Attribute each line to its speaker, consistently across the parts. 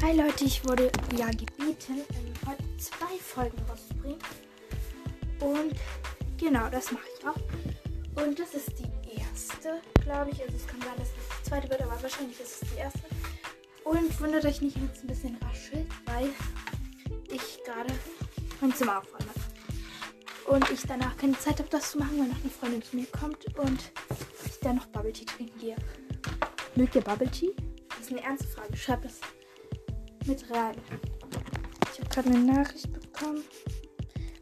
Speaker 1: Hi Leute, ich wurde ja gebeten, ähm, heute zwei Folgen rauszubringen. Und genau, das mache ich auch. Und das ist die erste, glaube ich. Also es kann sein, dass das die zweite wird, aber wahrscheinlich ist es die erste. Und wundert euch nicht, wenn es ein bisschen raschelt, weil ich gerade mein Zimmer aufräume. Und ich danach keine Zeit habe, das zu machen, weil noch eine Freundin zu mir kommt und ich dann noch Bubble Tea trinken gehe. Mögt ihr Bubble Tea? Das ist eine ernste Frage. Schreibt das mit rein. Ich habe gerade eine Nachricht bekommen.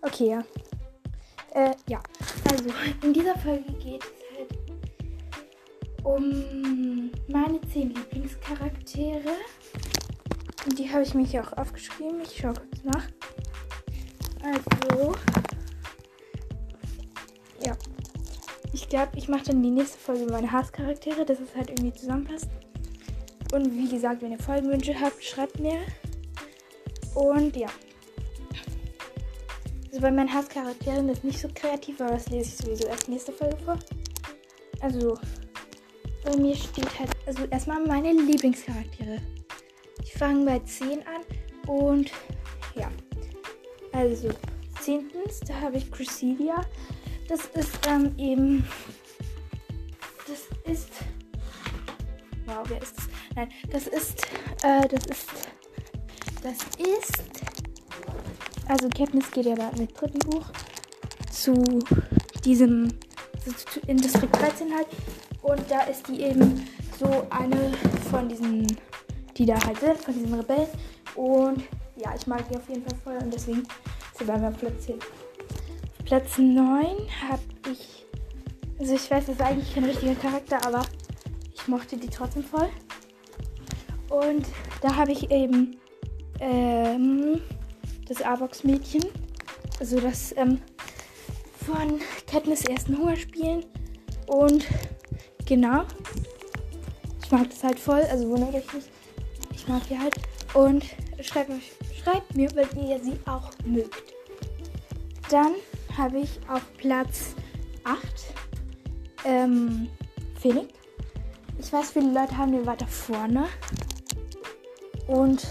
Speaker 1: Okay, ja. Äh, ja. Also, in dieser Folge geht es halt um meine 10 Lieblingscharaktere. Und die habe ich mir hier auch aufgeschrieben. Ich schaue kurz nach. Also, ja. Ich glaube, ich mache dann die nächste Folge meine Hasscharaktere, dass es halt irgendwie zusammenpasst. Und wie gesagt, wenn ihr Folgenwünsche habt, schreibt mir. Und ja. Also bei meinen Hasscharakteren ist nicht so kreativ, aber das lese ich sowieso erst nächste Folge vor. Also, bei mir steht halt, also erstmal meine Lieblingscharaktere. Ich fange bei 10 an und ja. Also, zehntens, da habe ich Cresselia. Das ist ähm, eben. Das ist. Wow, wer ist das? Nein, das ist. Äh, das ist. Das ist. Also, Katniss geht ja mit dritten Buch zu diesem. In Distrikt 13 halt. Und da ist die eben so eine von diesen. Die da halt sind, von diesen Rebellen. Und ja, ich mag die auf jeden Fall voll und deswegen ist sie bei Platz 10. Platz 9 habe ich. Also ich weiß, das ist eigentlich kein richtiger Charakter, aber ich mochte die trotzdem voll. Und da habe ich eben ähm, das Avox-Mädchen. Also das ähm, von Katniss ersten Hungerspielen. Und genau. Ich mag das halt voll. Also wundert euch nicht. Ich mag die halt. Und schreibt, schreibt mir, weil ihr sie auch mögt. Dann habe ich auf Platz 8 ähm, Phoenix. Ich weiß, viele Leute haben den weiter vorne. Und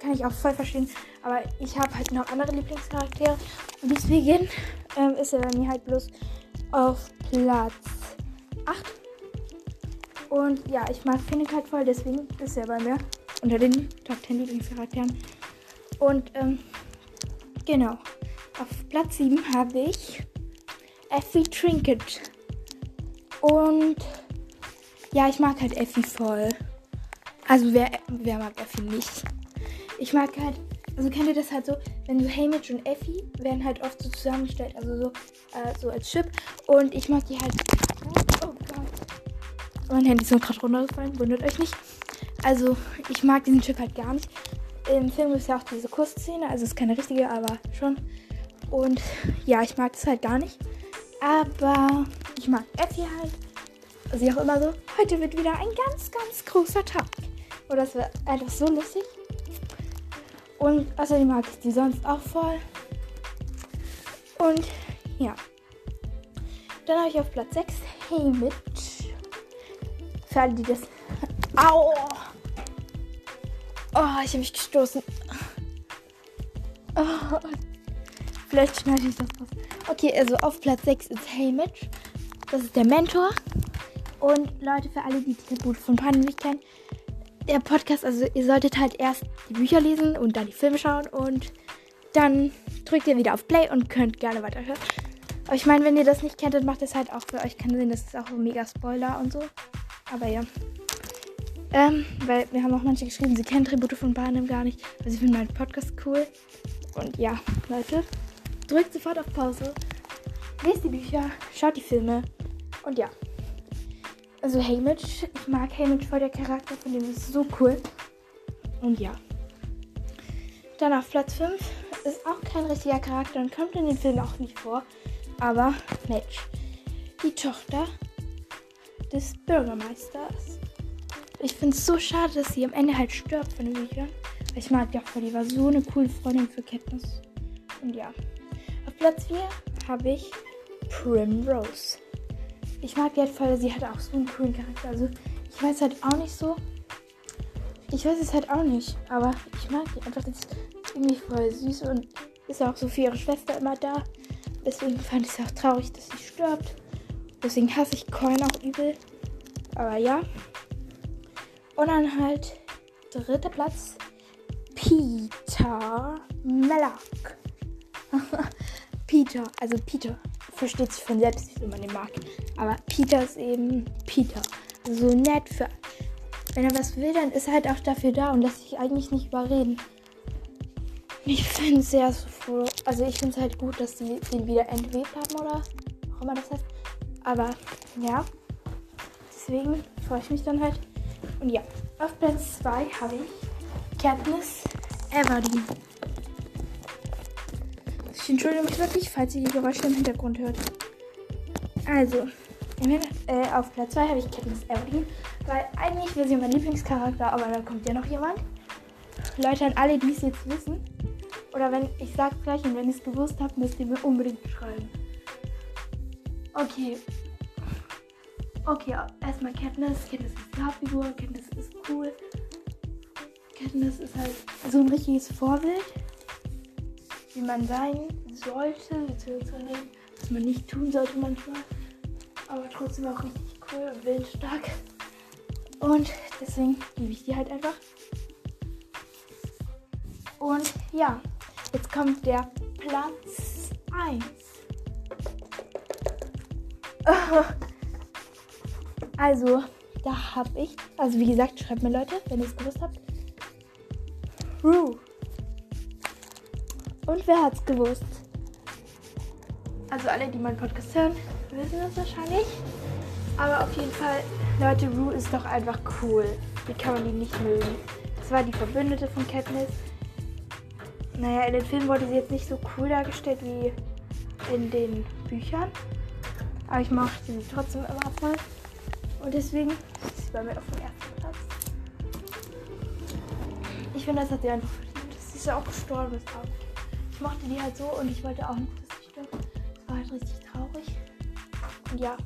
Speaker 1: kann ich auch voll verstehen. Aber ich habe halt noch andere Lieblingscharaktere. Und deswegen ähm, ist er bei mir halt bloß auf Platz 8. Und ja, ich mag Phoenix halt voll. Deswegen ist er bei mir unter den Top 10 Lieblingscharakteren. Und ähm, genau. Auf Platz 7 habe ich Effie Trinket. Und ja, ich mag halt Effie voll. Also wer, wer mag Effie nicht? Ich mag halt, also kennt ihr das halt so, wenn so Hamish und Effie werden halt oft so zusammengestellt, also so, äh, so als Chip. Und ich mag die halt. Oh Gott. Mein Handy ist nur gerade runtergefallen, wundert euch nicht. Also ich mag diesen Chip halt gar nicht. Im Film ist ja auch diese Kussszene, also ist keine richtige, aber schon. Und ja, ich mag das halt gar nicht. Aber ich mag Effie halt. Sie auch immer so, heute wird wieder ein ganz, ganz großer Tag. Und das wäre einfach so lustig. Und außerdem mag ich die sonst auch voll. Und ja. Dann habe ich auf Platz 6 Hey Mitch. Für alle, die das. Au! Oh, ich habe mich gestoßen. Oh, vielleicht schneide ich das raus. Okay, also auf Platz 6 ist Hey Mitch. Das ist der Mentor. Und Leute, für alle, die die Tribute von Pannen nicht kennen, der Podcast, also ihr solltet halt erst die Bücher lesen und dann die Filme schauen und dann drückt ihr wieder auf Play und könnt gerne weiterhören. Aber ich meine, wenn ihr das nicht kennt, dann macht es halt auch für euch keinen Sinn. Das ist auch mega Spoiler und so. Aber ja. Ähm, weil wir haben auch manche geschrieben, sie kennen Tribute von Panem gar nicht. weil sie finden meinen Podcast cool. Und ja, Leute, drückt sofort auf Pause. Lest die Bücher, schaut die Filme. Und ja. Also Haymitch, ich mag Haymitch voll, der Charakter von dem ist so cool. Und ja. Dann auf Platz 5 ist auch kein richtiger Charakter und kommt in den Film auch nicht vor. Aber Match. Die Tochter des Bürgermeisters. Ich finde es so schade, dass sie am Ende halt stirbt von den Büchern. Ich mag die auch voll, die war so eine coole Freundin für Katniss. Und ja. Auf Platz 4 habe ich Primrose ich mag die halt voll, sie hat auch so einen coolen Charakter. Also ich weiß halt auch nicht so. ich weiß es halt auch nicht, aber ich mag die einfach. Das ist irgendwie voll süß und ist auch so für ihre Schwester immer da. Deswegen fand ich es auch traurig, dass sie stirbt. Deswegen hasse ich Coin auch übel. Aber ja. Und dann halt dritter Platz. Peter Melak. Peter, also Peter. Versteht sich von selbst, wie man den mag. Aber Peter ist eben Peter. So nett für. Wenn er was will, dann ist er halt auch dafür da und lässt sich eigentlich nicht überreden. Ich finde es sehr so froh. Also ich finde es halt gut, dass sie den wieder entwebt haben oder auch immer das heißt. Aber ja. Deswegen freue ich mich dann halt. Und ja, auf Platz 2 habe ich Katniss Everdeen. Entschuldige mich wirklich, falls ihr die Geräusche im Hintergrund hört. Also, äh, auf Platz 2 habe ich Katniss Everdeen, weil eigentlich wäre sie mein Lieblingscharakter, aber da kommt ja noch jemand. Leute, an alle, die es jetzt wissen, oder wenn ich sag's gleich und wenn ihr es gewusst habt, müsst ihr mir unbedingt schreiben. Okay. Okay, erstmal Katniss. Katniss ist die Hauptfigur. Katniss ist cool. Katniss ist halt so ein richtiges Vorbild, wie man sein sollte, beziehungsweise was man nicht tun sollte manchmal. Aber trotzdem auch richtig cool und willensstark. Und deswegen liebe ich die halt einfach. Und ja, jetzt kommt der Platz 1. Also, da habe ich, also wie gesagt, schreibt mir Leute, wenn ihr es gewusst habt. Rue. Und wer hat's gewusst? Also alle, die meinen Podcast hören, wissen das wahrscheinlich. Aber auf jeden Fall, Leute, Rue ist doch einfach cool. Wie kann man die nicht mögen? Das war die Verbündete von Katniss. Naja, in den Filmen wurde sie jetzt nicht so cool dargestellt wie in den Büchern. Aber ich mochte sie trotzdem immer voll. Und deswegen ist sie bei mir auf dem ersten Platz. Ich finde, das hat sie einfach verdient. Sie ist ja auch gestorben ist auch. Ich mochte die halt so und ich wollte auch nicht, dass sie stirbt. Das war halt richtig traurig. Und ja.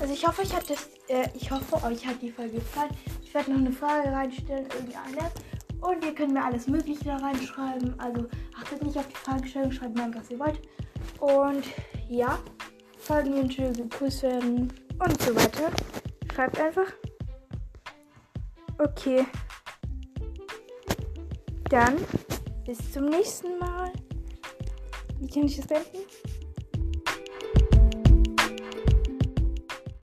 Speaker 1: Also ich hoffe, euch hat das, äh, ich hoffe, euch hat die Folge gefallen. Ich werde noch eine Frage reinstellen, irgendeine. Und ihr könnt mir alles Mögliche da reinschreiben. Also achtet nicht auf die Fragestellung, schreibt mir, was ihr wollt. Und ja, folgen mir schön gegrüßt und so weiter. Schreibt einfach. Okay. Dann bis zum nächsten Mal. Wie kann ich das beenden?